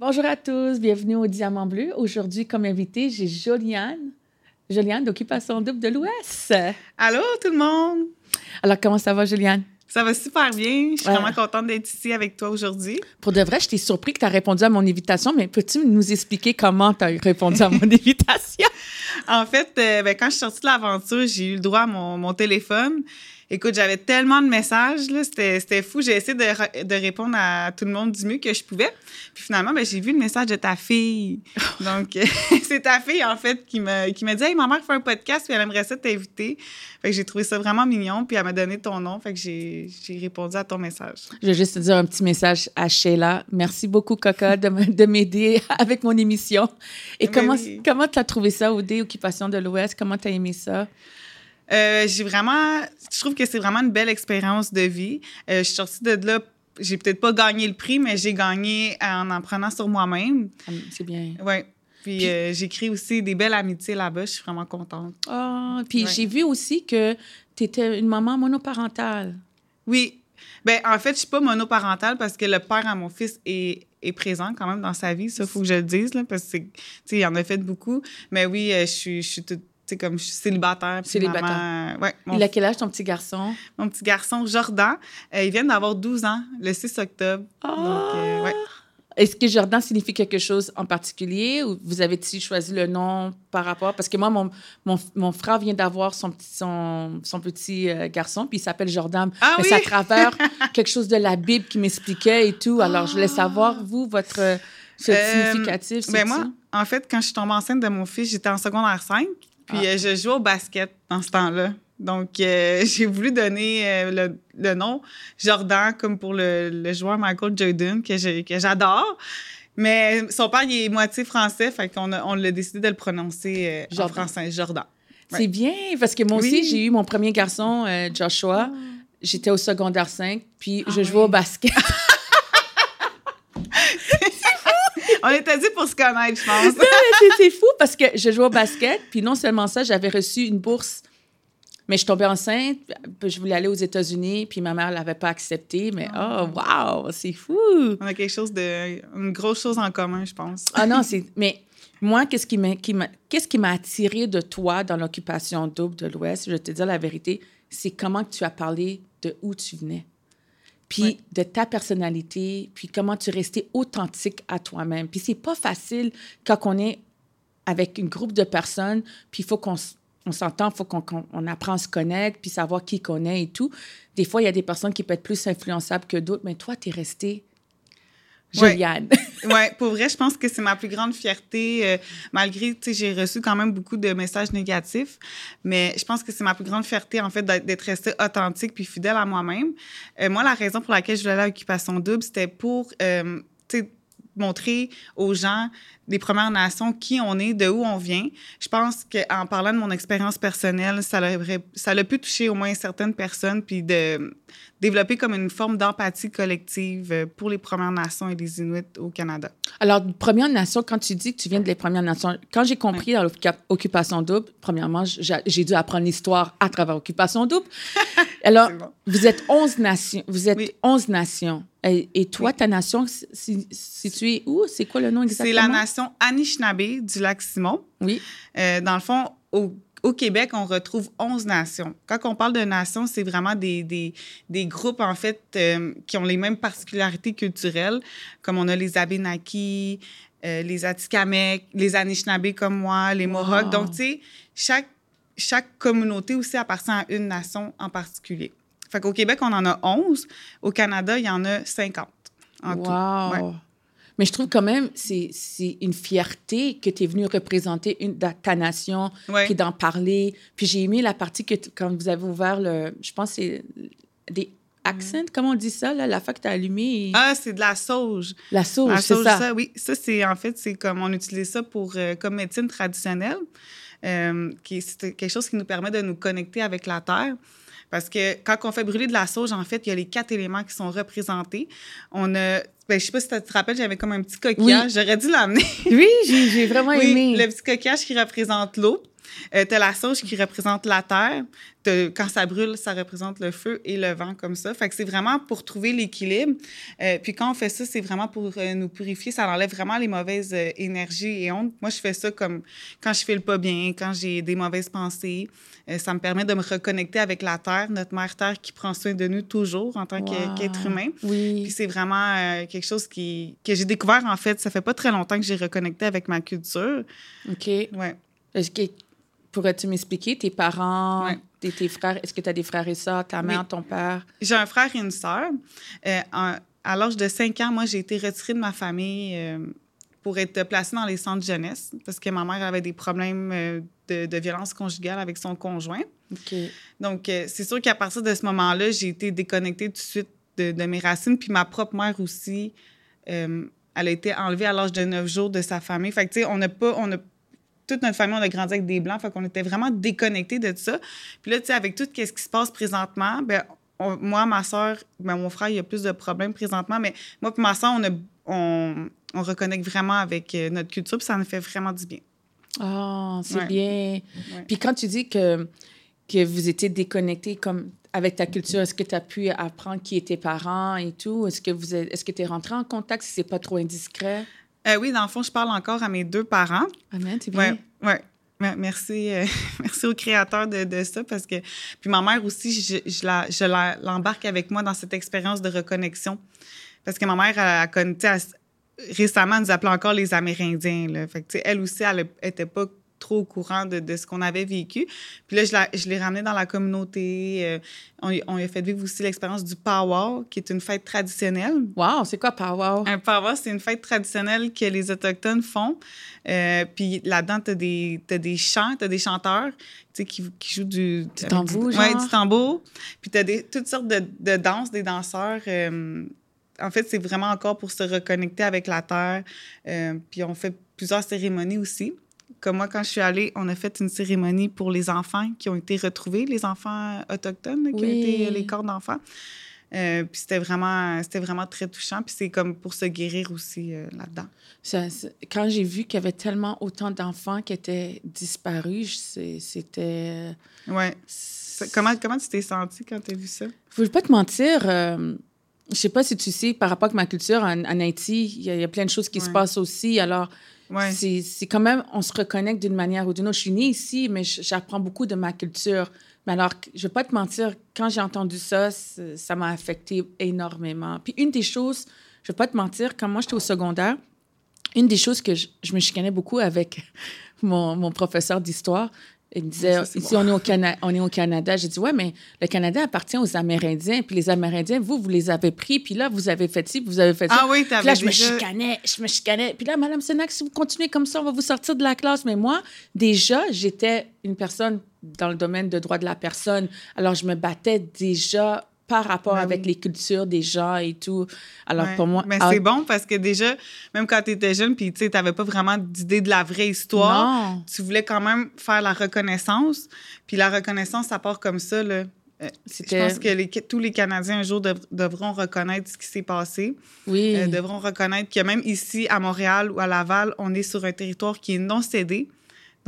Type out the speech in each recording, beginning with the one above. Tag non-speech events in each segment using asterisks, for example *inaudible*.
Bonjour à tous, bienvenue au Diamant Bleu. Aujourd'hui, comme invité, j'ai Joliane. Joliane d'Occupation Double de l'Ouest. Allô, tout le monde! Alors, comment ça va, Joliane? Ça va super bien. Je suis vraiment contente d'être ici avec toi aujourd'hui. Pour de vrai, je t'ai surpris que tu as répondu à mon invitation, mais peux-tu nous expliquer comment tu as répondu à mon *laughs* invitation? en fait, euh, ben, quand je suis sortie de l'aventure, j'ai eu le droit à mon, mon téléphone. Écoute, j'avais tellement de messages, là, c'était, c'était fou. J'ai essayé de, de, répondre à tout le monde du mieux que je pouvais. Puis finalement, ben, j'ai vu le message de ta fille. *laughs* Donc, *laughs* c'est ta fille, en fait, qui m'a, qui m'a dit Hey, ma mère fait un podcast, puis elle aimerait ça t'inviter. Fait que j'ai trouvé ça vraiment mignon, puis elle m'a donné ton nom. Fait que j'ai, j'ai répondu à ton message. Je vais juste te dire un petit message à Sheila. Merci beaucoup, Coca, de, de m'aider *laughs* avec mon émission. Et comment, oui. comment tu as trouvé ça, OD, Occupation de l'Ouest? Comment tu as aimé ça? Euh, j'ai vraiment, je trouve que c'est vraiment une belle expérience de vie. Euh, je suis sortie de là, j'ai peut-être pas gagné le prix, mais j'ai gagné en en prenant sur moi-même. C'est bien. Oui. Puis, puis euh, j'ai créé aussi des belles amitiés là-bas. Je suis vraiment contente. Ah, oh, puis ouais. j'ai vu aussi que tu étais une maman monoparentale. Oui. Ben en fait, je suis pas monoparentale parce que le père à mon fils est, est présent quand même dans sa vie. Ça, faut que je le dise, là, parce que, tu sais, il en a fait beaucoup. Mais oui, je suis, je suis toute c'est comme je suis célibataire. Célibataire. Maman, ouais, mon, il a quel âge ton petit garçon? Mon petit garçon, Jordan. Euh, il vient d'avoir 12 ans le 6 octobre. Oh. Donc, euh, ouais. Est-ce que Jordan signifie quelque chose en particulier ou vous avez-il choisi le nom par rapport? Parce que moi, mon, mon, mon frère vient d'avoir son petit, son, son petit euh, garçon, puis il s'appelle Jordan. Ah, oui? c'est à travers *laughs* quelque chose de la Bible qui m'expliquait et tout. Alors, je voulais savoir, vous, votre significatif, c'est ben moi, en fait, quand je suis tombée enceinte de mon fils, j'étais en secondaire 5. Puis ah. euh, je jouais au basket dans ce temps-là. Donc, euh, *laughs* j'ai voulu donner euh, le, le, nom Jordan comme pour le, le joueur Michael Jordan, que j'adore. Mais son père, il est moitié français, fait qu'on a, on l'a décidé de le prononcer Jordan. en français, Jordan. Ouais. C'est bien, parce que moi oui. aussi, j'ai eu mon premier garçon, Joshua. Oh. J'étais au secondaire 5, puis ah je jouais oui. au basket. *laughs* On était dit pour se connaître, je pense. c'est fou parce que je jouais au basket, puis non seulement ça, j'avais reçu une bourse. Mais je tombais enceinte, je voulais aller aux États-Unis, puis ma mère ne l'avait pas accepté. Mais oh, wow, c'est fou! On a quelque chose de. une grosse chose en commun, je pense. Ah non, c'est. Mais moi, qu'est-ce qui m'a qu'est-ce qui m'a attiré de toi dans l'occupation double de l'Ouest? Je vais te dire la vérité, c'est comment tu as parlé de où tu venais puis de ta personnalité, puis comment tu restais authentique à toi-même. Puis c'est pas facile quand on est avec un groupe de personnes, puis il faut qu'on on s'entend, il faut qu'on qu on apprend à se connaître, puis savoir qui qu'on est et tout. Des fois, il y a des personnes qui peuvent être plus influençables que d'autres, mais toi, tu es restée Juliane. Oui, *laughs* ouais, pour vrai, je pense que c'est ma plus grande fierté, euh, malgré, tu sais, j'ai reçu quand même beaucoup de messages négatifs, mais je pense que c'est ma plus grande fierté, en fait, d'être restée authentique puis fidèle à moi-même. Euh, moi, la raison pour laquelle je voulais aller à Occupation Double, c'était pour, euh, tu sais, montrer aux gens des Premières Nations qui on est, de où on vient. Je pense qu'en parlant de mon expérience personnelle, ça a, ça a pu toucher au moins certaines personnes, puis de développer comme une forme d'empathie collective pour les Premières Nations et les Inuits au Canada. Alors, Premières Nations, quand tu dis que tu viens des Premières Nations, quand j'ai compris oui. dans l'Occupation Double, premièrement, j'ai dû apprendre l'histoire à travers l'Occupation Double. *laughs* Alors, bon. vous êtes 11 nations. Vous êtes oui. 11 nations. Et, et toi, oui. ta nation, située où? C'est quoi le nom exactement? C'est la nation Anishinaabe du lac Simon. Oui. Euh, dans le fond, au, au, Québec, on retrouve 11 nations. Quand on parle de nations, c'est vraiment des, des, des, groupes, en fait, euh, qui ont les mêmes particularités culturelles, comme on a les Abénakis, euh, les Atikamekw, les Anishinaabe comme moi, les Mohawks. Wow. Donc, tu sais, chaque, chaque communauté aussi appartient à une nation en particulier. Fait qu'au Québec, on en a 11. Au Canada, il y en a 50 en wow. tout. Ouais. Mais je trouve quand même c'est c'est une fierté que tu es venu représenter une, ta nation, ouais. puis d'en parler. Puis j'ai aimé la partie que quand vous avez ouvert le, je pense c'est des accents, mm. comment on dit ça là, la fois que tu as allumé? Et... Ah, c'est de la sauge. La sauge, c'est ça. ça. Oui, ça c'est en fait c'est comme on utilise ça pour euh, comme médecine traditionnelle, euh, qui c'est quelque chose qui nous permet de nous connecter avec la terre. Parce que quand on fait brûler de la sauge, en fait, il y a les quatre éléments qui sont représentés. On a ben, je sais pas si tu te rappelles, j'avais comme un petit coquillage. Oui. J'aurais dû l'amener. oui, j'ai vraiment *laughs* oui, aimé. Le petit coquillage qui représente l'eau. Euh, tu as la sauge qui représente la terre. Quand ça brûle, ça représente le feu et le vent comme ça. Fait que c'est vraiment pour trouver l'équilibre. Euh, puis quand on fait ça, c'est vraiment pour euh, nous purifier. Ça enlève vraiment les mauvaises euh, énergies et ondes. Moi, je fais ça comme quand je fais le pas bien, quand j'ai des mauvaises pensées. ça me permet de me reconnecter avec la Terre, notre Mère Terre qui prend soin de nous toujours en tant qu'être humain. Oui. Puis c'est vraiment quelque chose qui, que j'ai découvert, en fait. Ça fait pas très longtemps que j'ai reconnecté avec ma culture. OK. Ouais. Est-ce que pourrais-tu m'expliquer? Tes parents, tes, frères? Est-ce que tu as des frères et sœurs, ta mère, ton père? J'ai un frère et une sœur. Euh, à l'âge de 5 ans, moi, j'ai été retirée de ma famille euh, pour être placée dans les centres de jeunesse parce que ma mère avait des problèmes euh, de, violence conjugale avec son conjoint. Donc, c'est sûr qu'à partir de ce moment-là, j'ai été déconnectée tout de suite de, de, mes racines. Puis ma propre mère aussi, elle a été enlevée à l'âge de 9 jours de sa famille. Fait que, tu sais, on n'a pas... On a, toute notre famille, on a grandi avec des Blancs, fait qu'on était vraiment déconnectés de ça. Puis là, tu sais, avec tout ce qui se passe présentement, ben moi, ma soeur, ben, mon frère, il y a plus de problèmes présentement, mais moi et ma soeur, on, on, on, reconnecte vraiment avec euh, notre culture, puis ça nous fait vraiment du bien. Ah, c'est bien. Puis quand tu dis que, que vous étiez déconnectés comme avec ta culture, est-ce que tu as pu apprendre qui étaient tes parents et tout? Est-ce que vous est-ce que tu es rentré en contact si c'est pas trop indiscret? Euh, oui, dans le fond, je parle encore à mes deux parents. Amen, c'est bien. Oui, ouais. Merci, euh, *laughs* merci au créateur de, de, ça parce que puis ma mère aussi, je, je la, je l'embarque avec moi dans cette expérience de reconnexion parce que ma mère a, connu, récemment, elle nous appelait encore les Amérindiens. Là. Fait que, elle aussi, elle n'était pas trop au courant de, de ce qu'on avait vécu. Puis là, je, l'ai ramené dans la communauté. Euh, on, on a fait vivre aussi l'expérience du powwow, qui est une fête traditionnelle. Wow, c'est quoi powwow? Un powwow, c'est une fête traditionnelle que les Autochtones font. Euh, puis là-dedans, tu as des, des chants, tu as des chanteurs qui, qui jouent du... Du tambour, genre? Oui, du tambour. Puis tu as des, toutes sortes de, de danses, des danseurs... Euh, en fait, c'est vraiment encore pour se reconnecter avec la terre. puis on fait plusieurs cérémonies aussi comme moi, quand je suis allée, on a fait une cérémonie pour les enfants qui ont été retrouvés, les enfants autochtones, qui ont été les corps d'enfants. Euh, puis c'était vraiment, c'était vraiment très touchant. Puis c'est comme pour se guérir aussi euh, là-dedans. quand j'ai vu qu'il y avait tellement autant d'enfants qui étaient disparus, c'était... Euh, ouais. Comment, comment tu t'es sentie quand tu as vu ça? Je veux pas te mentir. je sais pas si tu sais, par rapport à ma culture, en, Haïti, il y, a plein de choses qui se passent aussi. Alors, c'est quand même, on se reconnecte d'une manière ou d'une autre. Je suis née ici, mais j'apprends beaucoup de ma culture. Mais alors, je vais pas te mentir, quand j'ai entendu ça, ça m'a affecté énormément. Puis une des choses, je vais pas te mentir, quand moi j'étais au secondaire, une des choses que je, je me chicanais beaucoup avec *laughs* mon, mon professeur d'histoire, il me disait, ici, on, est au on est au Canada. J'ai dit, ouais, mais le Canada appartient aux Amérindiens. Puis les Amérindiens, vous, vous les avez pris. Puis là, vous avez fait ci, vous avez fait ça. Ah oui, Puis là, je me chicanais, je me chicanais. Puis là, Madame Senac, si vous continuez comme ça, on va vous sortir de la classe. Mais moi, déjà, j'étais une personne dans le domaine de droit de la personne. Alors, je me battais déjà par rapport ben avec les cultures des gens et tout. Alors, pour moi... Mais c'est bon parce que déjà, même quand tu étais jeune, puis tu sais, n'avais pas vraiment d'idée de la vraie histoire, tu voulais quand même faire la reconnaissance. Puis la reconnaissance, ça part comme ça, là. Euh, je pense que les, tous les Canadiens un jour devront reconnaître ce qui s'est passé. Oui. Euh, devront reconnaître que même ici, à Montréal ou à Laval, on est sur un territoire qui est non cédé.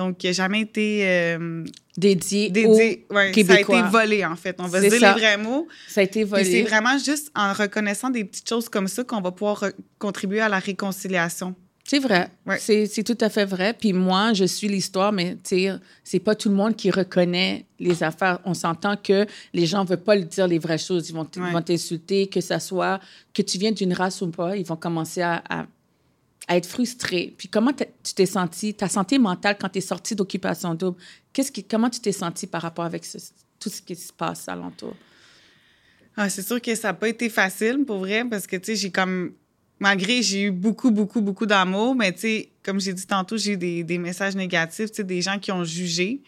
Donc, n'a jamais été euh, dédié, dédié ouais, Ça a été volé, en fait. On va se dire les vrais mots. Ça a été volé. c'est vraiment juste en reconnaissant des petites choses comme ça qu'on va pouvoir contribuer à la réconciliation. C'est vrai. C'est tout à fait vrai. Puis moi, je suis l'histoire, mais c'est pas tout le monde qui reconnaît les affaires. On s'entend que les gens ne veulent pas dire les vraies choses. Ils vont t'insulter, que ça soit que tu viens d'une race ou pas. Ils vont commencer à à être frustré. Puis comment tu t'es senti, ta santé mentale quand tu es sorti d'occupation double, qu'est-ce qui, comment tu t'es senti par rapport avec tout ce qui se passe alentour? Ah, c'est sûr que ça n'a pas été facile pour vrai parce que, tu sais, j'ai comme. Malgré, j'ai eu beaucoup, beaucoup, beaucoup d'amour, mais, tu sais, comme j'ai dit tantôt, j'ai eu des, des, messages négatifs, tu sais, des gens qui ont jugé.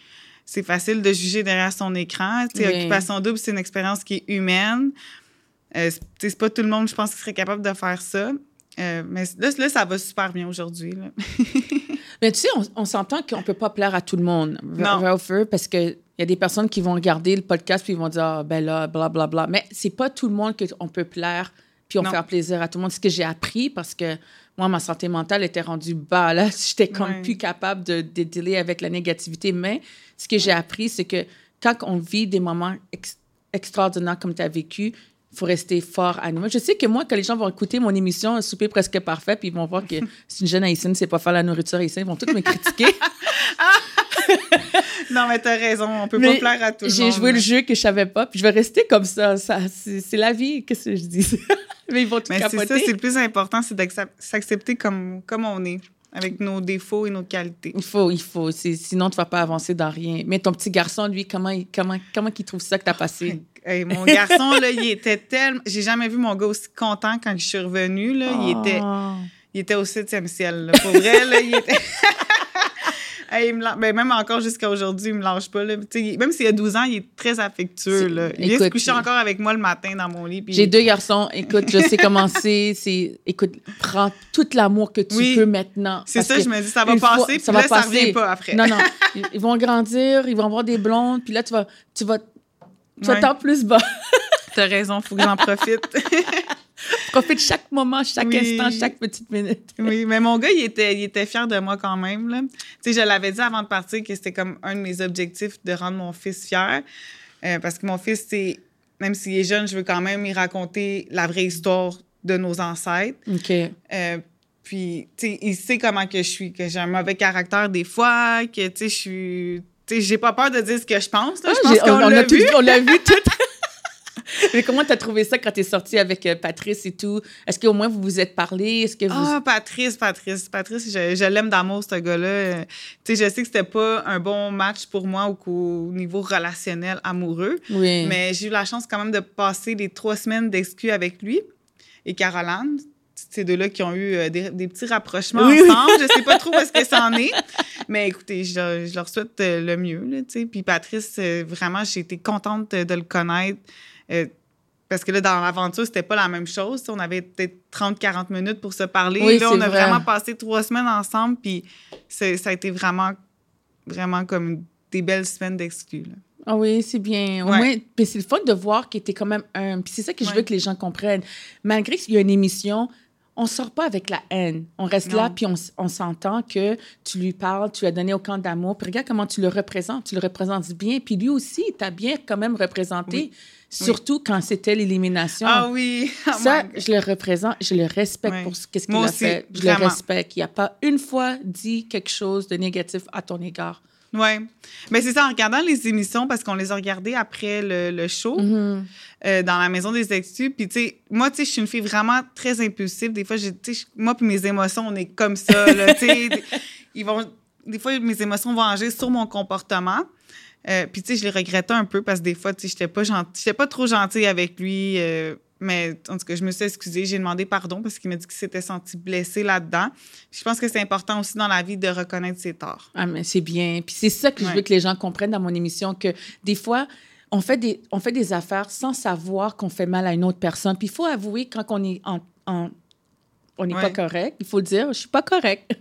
C'est facile de juger derrière son écran. Tu sais, Occupation double, c'est une expérience qui est humaine. Euh, c'est pas tout le monde, je pense, qui serait capable de faire ça. Euh, mais là, ça va super bien aujourd'hui. *laughs* mais tu sais, on, s'entend qu'on ne peut pas plaire à tout le monde. Non. Parce qu'il y a des personnes qui vont regarder le podcast puis ils vont dire, ah, ben là, blablabla. Bla, bla. Mais c'est pas tout le monde qu'on peut plaire puis on faire plaisir à tout le monde. Ce que j'ai appris parce que moi, ma santé mentale était rendue bas. Là, *laughs* j'étais comme Ouais. plus capable de, de dealer avec la négativité. Mais ce que j'ai appris, c'est que quand on vit des moments ex- extraordinaires comme tu as vécu, faut rester fort à nous. Je sais que moi, quand les gens vont écouter mon émission Un souper presque parfait, puis ils vont voir que *laughs* c'est une jeune haïtienne, c'est pas faire la nourriture haïtienne, ils vont tous me critiquer. *laughs* Non, mais t'as raison, on peut Mais pas plaire à tout le monde. J'ai joué le jeu que je savais pas, puis je vais rester comme ça. ça c'est c'est la vie, qu'est-ce que je dis? *laughs* Mais ils vont tout Mais c'est capoter. ça, c'est le plus important, c'est d'accept- s'accepter comme, comme on est, avec nos défauts et nos qualités. Il faut, il faut. Sinon, tu vas pas avancer dans rien. Mais ton petit garçon, lui, comment, il- comment, comment il trouve ça que tu as passé? *laughs* Hey, mon garçon, là, il était tellement... J'ai jamais vu mon gars aussi content quand je suis revenue, là. Il, était, Oh. il était au septième ciel, là. Pour vrai, là, il était... Hey, il me lâche- ben, même encore jusqu'à aujourd'hui, il me lâche pas. Là. Même s'il a 12 ans, il est très affectueux. Là. Il vient écoute, se coucher encore avec moi le matin dans mon lit. J'ai deux garçons. Écoute, je sais comment *laughs* c'est. Écoute, prends tout l'amour que tu Oui. peux maintenant. C'est ça, je me dis, ça va fois- passer, puis ça là, va ça revient pas après. Non, non. *laughs* Ils, vont grandir, ils vont avoir des blondes, puis là, tu vas, tu vas, tu vas Ouais. t'en plus bas. T'as raison, faut que j'en profite. *laughs* *laughs* Profite chaque moment, chaque Oui. instant, chaque petite minute. *laughs* oui, mais mon gars, il était, il était fier de moi quand même. Là. Je l'avais dit avant de partir que c'était comme un de mes objectifs de rendre mon fils fier. Euh, parce que mon fils, c'est, même s'il est jeune, je veux quand même lui raconter la vraie histoire de nos ancêtres. OK. Euh, puis, tu sais, il sait comment que je suis, que j'ai un mauvais caractère des fois, que, tu sais, je suis... Tu sais, j'ai pas peur de dire ce que je pense. là. Ah, je pense qu'on on, l'a vu. on l'a vu *laughs* tout. *laughs* Mais comment t'as trouvé ça quand t'es sortie avec euh, Patrice et tout? Est-ce qu'au moins vous vous êtes parlé? Est-ce que vous... Ah, Patrice, Patrice, Patrice, je, je l'aime d'amour, ce gars-là. Tu sais, je sais que c'était pas un bon match pour moi au, niveau relationnel amoureux, oui. mais j'ai eu la chance quand même de passer les trois semaines d'exclus avec lui et Caroline. Ces deux-là qui ont eu euh, des, des petits rapprochements Oui, oui. ensemble. Je sais pas trop où est-ce que ça en est. *laughs* Mais écoutez, je, je leur souhaite euh, le mieux. Là. Puis Patrice, vraiment, j'ai été contente de le connaître. Euh, parce que là, dans l'aventure, c'était pas la même chose. On avait peut-être 30-40 minutes pour se parler. Oui, là, on a vrai. vraiment passé trois semaines ensemble. Puis ça a été vraiment, vraiment comme des belles semaines d'exclus. Ah oui, c'est bien. Au Ouais. moins, mais c'est le fun de voir qu'il était quand même un. Puis c'est ça que je Ouais. veux que les gens comprennent. Malgré qu'il y a une émission, on sort pas avec la haine. On reste là, puis on, s'entend que tu lui parles, tu lui as donné autant d'amour. Puis regarde comment tu le représentes. Tu le représentes bien. Puis lui aussi, il t'a bien quand même représenté. Oui. Surtout quand c'était l'élimination. Ah oui! *laughs* Oh Ça, je le représente, je le respecte pour ce qu'il a aussi, fait. Je vraiment. le respecte. Il n'a pas une fois dit quelque chose de négatif à ton égard. Oui. Mais c'est ça, en regardant les émissions, parce qu'on les a regardées après le, le show, Mhm. euh, dans la maison des exclus. Puis, tu sais, moi, tu sais, je suis une fille vraiment très impulsive. Des fois, moi, puis mes émotions, on est comme ça, là, tu sais. *laughs* Ils vont... Des fois, mes émotions vont agir sur mon comportement. Euh, puis, tu sais, je les regrettais un peu parce que des fois, tu sais, j'étais pas, gentil, pas trop gentille avec lui. euh, mais en tout cas, je me suis excusée, j'ai demandé pardon parce qu'il m'a dit qu'il s'était senti blessé là-dedans. Je pense que c'est important aussi dans la vie de reconnaître ses torts. Ah, mais c'est bien. Puis c'est ça que je veux que les gens comprennent dans mon émission, que des fois, on fait des, on fait des affaires sans savoir qu'on fait mal à une autre personne. Puis il faut avouer quand on est en, en- on n'est pas correct, il faut le dire, je suis pas correct.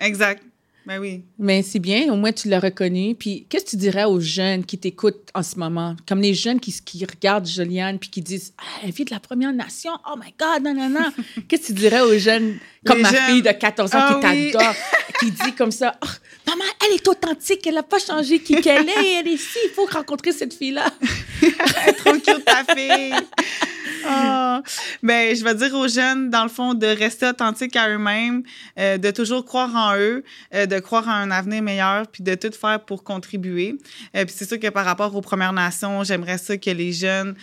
Exact. Ben oui. Mais c'est bien, au moins tu l'as reconnu. Puis qu'est-ce que tu dirais aux jeunes qui t'écoutent en ce moment? Comme les jeunes qui, qui regardent Juliane puis qui disent Ah, elle vit de la Première Nation, oh my God, non, non, non. *laughs* qu'est-ce que tu dirais aux jeunes comme Les ma jeunes- fille de 14 ans Ah qui oui. t'adore, qui dit comme ça Ah, Maman, elle est authentique, elle n'a pas changé qui qu'elle est, elle est ici, il faut rencontrer cette fille-là. *laughs* Trop cute ta fille. Ah. Ben, je vais dire aux jeunes, dans le fond, de rester authentiques à eux-mêmes, euh, de toujours croire en eux, euh, de croire à un avenir meilleur, puis de tout faire pour contribuer. Euh, puis c'est sûr que par rapport aux Premières Nations, j'aimerais ça que les jeunes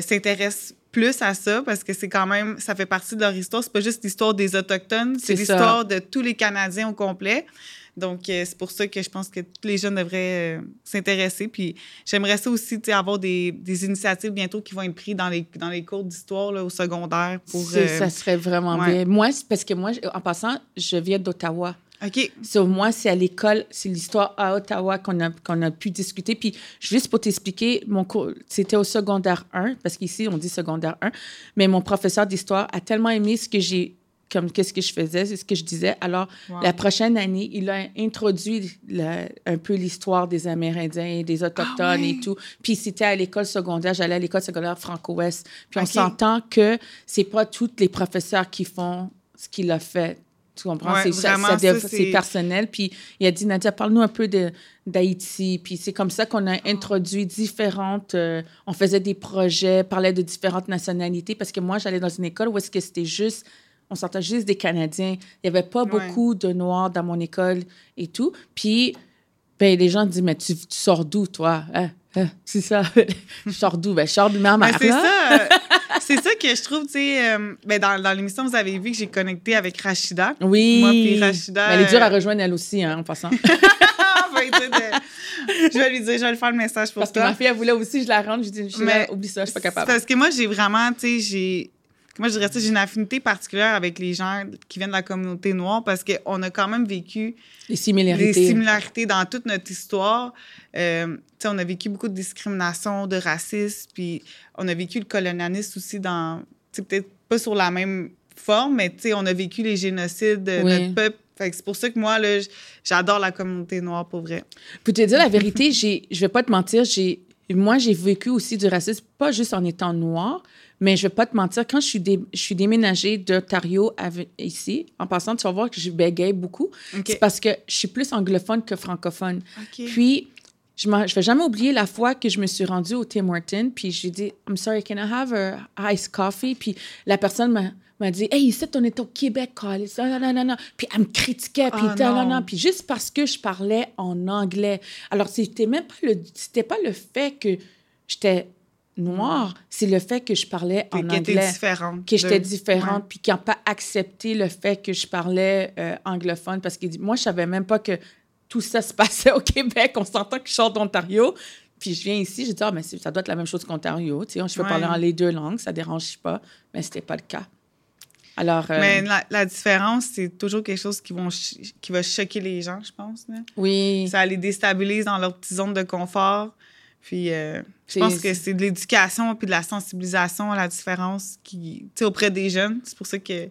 s'intéressent plus à ça parce que c'est quand même ça fait partie de leur histoire c'est pas juste l'histoire des autochtones c'est l'histoire de tous les Canadiens au complet donc euh, c'est pour ça que je pense que tous les jeunes devraient euh, s'intéresser puis j'aimerais ça aussi tu sais, avoir des, des initiatives bientôt qui vont être prises dans les dans les cours d'histoire au secondaire pour C'est- euh, Ça serait vraiment ouais. bien. Moi, c'est parce que moi, en passant, je viens d'Ottawa. ok Sur moi, c'est à l'école, c'est l'histoire à Ottawa qu'on a, qu'on a pu discuter. Puis, juste pour t'expliquer, mon cours, c'était au secondaire 1, parce qu'ici, on dit secondaire 1, mais mon professeur d'histoire a tellement aimé ce que j'ai, comme qu'est-ce que je faisais, c'est ce que je disais. Alors, Wow. la prochaine année, il a introduit un peu l'histoire des Amérindiens, des Autochtones Ah ouais? et tout. Puis, c'était à l'école secondaire, j'allais à l'école secondaire franco-ouest. Puis, on s'entend que c'est pas tous les professeurs qui font ce qu'il a fait. Tu comprends? Ouais, c'est ça- vraiment, ça dev- ça, c'est c'est- personnel. Puis il a dit, Nadia, parle-nous un peu de- d'Haïti. Puis c'est comme ça qu'on a introduit différentes... euh, on faisait des projets, parlait de différentes nationalités. Parce que moi, j'allais dans une école où est-ce que c'était juste... On s'entend juste des Canadiens. Il n'y avait pas Ouais. beaucoup de Noirs dans mon école et tout. Puis ben, les gens disent, mais tu, tu sors d'où, toi? Hein? Hein? C'est ça. *laughs* je sors d'où? Ben, je sors de ma mère, c'est là. ça. euh, *laughs* c'est ça que je trouve, tu sais, euh, ben dans, dans l'émission, vous avez vu que j'ai connecté avec Rachida. Oui. Moi, puis Rachida, Mais elle est dure à euh, rejoindre, elle aussi, hein, en passant. *laughs* Ah, ben, de- je vais lui dire, je vais lui faire le message pour Parce que toi. ma fille, elle voulait aussi, je la rentre. Je dis, je oublie ça, je suis pas C'est capable. Parce que moi, j'ai vraiment, tu sais, j'ai. Moi, je dirais ça, j'ai une affinité particulière avec les gens qui viennent de la communauté noire parce qu'on a quand même vécu Les similarités. des similarités dans toute notre histoire. Euh, tu sais, on a vécu beaucoup de discrimination, de racisme, puis on a vécu le colonialisme aussi dans, tu sais, peut-être pas sur la même forme, mais tu sais, on a vécu les génocides de Oui. notre peuple. Fait que c'est pour ça que moi, j'adore la communauté noire, pour vrai. Pour te dire la vérité, je vais pas te mentir, j'ai, moi, j'ai vécu aussi du racisme, pas juste en étant noire, mais je vais pas te mentir, quand je suis, dé- je suis déménagée d'Ontario ici, en passant, tu vas voir que je bégaye beaucoup. C'est parce que je suis plus anglophone que francophone. Puis, je ne vais jamais oublier la fois que je me suis rendue au Tim Hortons, puis j'ai dit, I'm sorry, can I have a iced coffee? Puis la personne m'a, m'a dit, Hey, ici, on est au Québec, Carlis. Non, non, non, non. Puis elle me critiquait, puis Ah, non, non, non. Puis juste parce que je parlais en anglais. Alors, c'était même pas le, c'était pas le fait que j'étais noire, c'est le fait que je parlais en que t'es anglais différente. que j'étais de- différente, puis qui n'ont pas accepté le fait que je parlais euh, anglophone, parce que moi, je savais même pas que tout ça se *laughs* passait au Québec. On s'entend que je sors d'Ontario, puis je viens ici, j'ai dit, ah, mais ça doit être la même chose qu'Ontario, tu sais, je peux Ouais. parler en les deux langues, ça dérange pas, mais c'était pas le cas. Alors, euh, Mais la, la différence, c'est toujours quelque chose qui, vont qui va choquer les gens, je pense. là. oui, Ça les déstabilise dans leur petite zone de confort. Puis, euh, je pense que c'est de l'éducation puis de la sensibilisation à la différence qui, auprès des jeunes. C'est pour ça que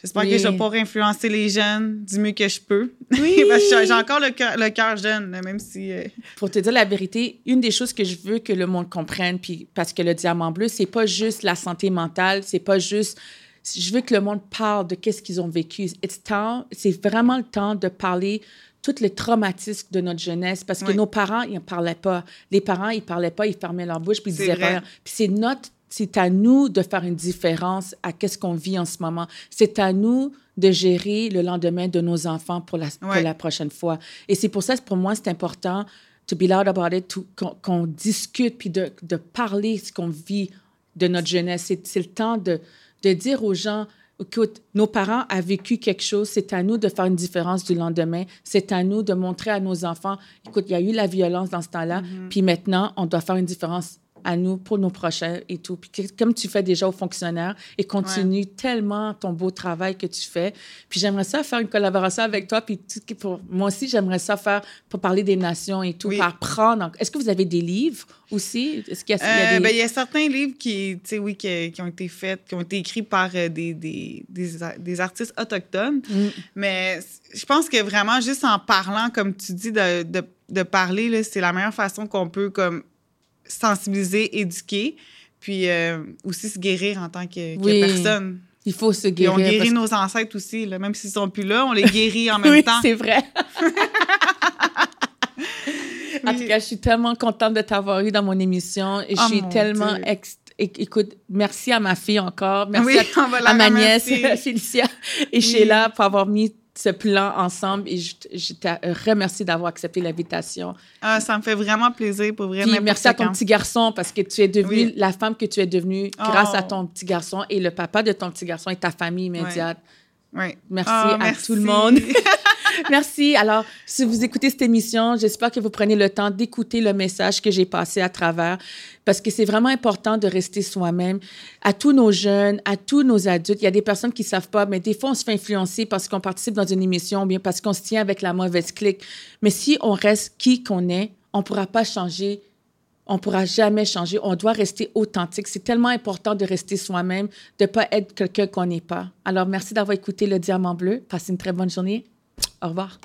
j'espère Oui. que je vais pouvoir influencer les jeunes du mieux que je peux. Oui. *laughs* Parce que j'ai- encore le cœur, jeune, même si. euh, pour te dire la vérité, une des choses que je veux que le monde comprenne, puis parce que le diamant bleu, c'est pas juste la santé mentale, c'est pas juste. Je veux que le monde parle de qu'est-ce qu'ils ont vécu. It's time- C'est vraiment le temps de parler tous les traumatismes de notre jeunesse parce que Oui. nos parents, ils n'en parlaient pas. Les parents, ils parlaient pas, ils fermaient leur bouche puis ils disaient rien. Puis c'est notre, c'est à nous de faire une différence à qu'est-ce qu'on vit en ce moment. C'est à nous de gérer le lendemain de nos enfants pour la, pour Ouais. la prochaine fois. Et c'est pour ça, pour moi, c'est important to be loud about it, qu'on qu'on discute puis de, de parler ce qu'on vit de notre jeunesse. C'est le temps de, de dire aux gens, écoute, nos parents ont vécu quelque chose, c'est à nous de faire une différence du lendemain, c'est à nous de montrer à nos enfants, écoute, il y a eu la violence dans ce temps-là, puis maintenant, on doit faire une différence à nous, pour nos prochains et tout. Puis que- comme tu fais déjà aux fonctionnaires et continue tellement ton beau travail que tu fais. Puis j'aimerais ça faire une collaboration avec toi. Puis tu- pour, moi aussi, j'aimerais ça faire pour parler des nations et tout, Oui. pour apprendre. Est-ce que vous avez des livres aussi? Est-ce qu'il y a, il y a Euh, des... ben, il y a certains livres qui, tu sais, oui, qui, qui ont été faits, qui ont été écrits par euh, des, des, des, artistes autochtones. Mm. Mais je pense que vraiment, juste en parlant, comme tu dis, de, de, de parler, là, c'est la meilleure façon qu'on peut comme sensibiliser, éduquer, puis euh, aussi se guérir en tant que, que Oui. personne. Il faut se guérir. on guérit nos ancêtres aussi, là, même s'ils sont plus là, on les guérit en *laughs* même oui, temps. c'est vrai. *laughs* En tout cas, je suis tellement contente de t'avoir eu dans mon émission. Et je Oh, suis tellement... Ex- Écoute, merci à ma fille encore. Merci Oui, à, *laughs* à ma nièce. Félicia et Sheila, pour avoir mis ce plan ensemble. Et je, je te remercie d'avoir accepté l'invitation. Ah, ça me fait vraiment plaisir, pour vrai. Puis n'importe merci à ton petit garçon parce que tu es devenue Oui. la femme que tu es devenue grâce à Oh. ton petit garçon et le papa de ton petit garçon et ta famille immédiate. Oui. Merci Ah, à merci. tout le monde. *laughs* Merci. Alors, si vous écoutez cette émission, j'espère que vous prenez le temps d'écouter le message que j'ai passé à travers, parce que c'est vraiment important de rester soi-même. À tous nos jeunes, à tous nos adultes, il y a des personnes qui savent pas, mais des fois, on se fait influencer parce qu'on participe dans une émission ou bien parce qu'on se tient avec la mauvaise clique. Mais si on reste qui qu'on est, on pourra pas changer on pourra jamais changer. On doit rester authentique. C'est tellement important de rester soi-même, de pas être quelqu'un qu'on n'est pas. Alors, merci d'avoir écouté Le Diamant Bleu. Passez une très bonne journée. Au revoir.